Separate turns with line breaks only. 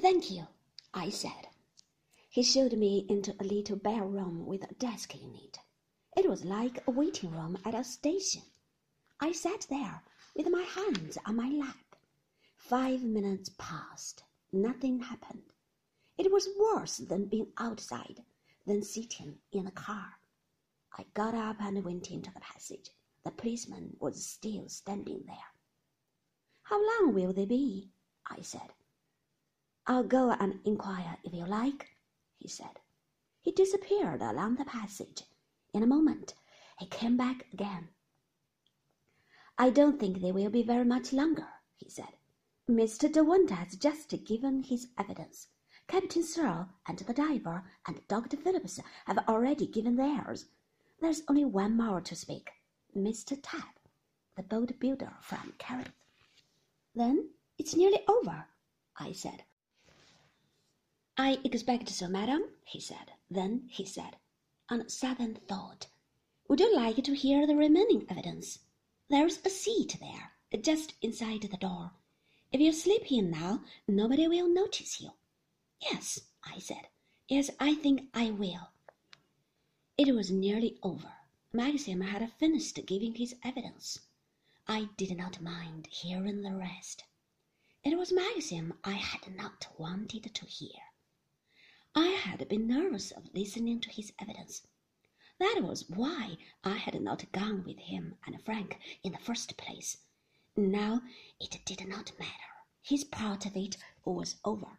Thank you, I said. He showed me into a little bare room with a desk in it. It was like a waiting room at a station. I sat there with my hands on my lap. Five minutes passed. Nothing happened. It was worse than being outside, than sitting in a car. I got up and went into the passage. The policeman was still standing there. How long will they be? I said. I'll go and inquire if you like, he said. He disappeared along the passage. In a moment, he came back again. I don't think they will be very much longer, he said. Mr. de Winter has just given his evidence. Captain Searle and the diver and Dr. Phillips have already given theirs. There's only one more to speak. Mr. Tabb, the boat builder from Kerrith. Then it's nearly over, I said. I expect so, madam, he said. Then he said, on sudden thought, Would you like to hear the remaining evidence? There's a seat there, just inside the door. If you slip in now, nobody will notice you. Yes, I said. Yes, I think I will. It was nearly over. Maxim had finished giving his evidence. I did not mind hearing the rest. It was Maxim I had not wanted to hear. Been nervous of listening to his evidence. That was why I had not gone with him and Frank in the first place. Now it did not matter. His part of it was over.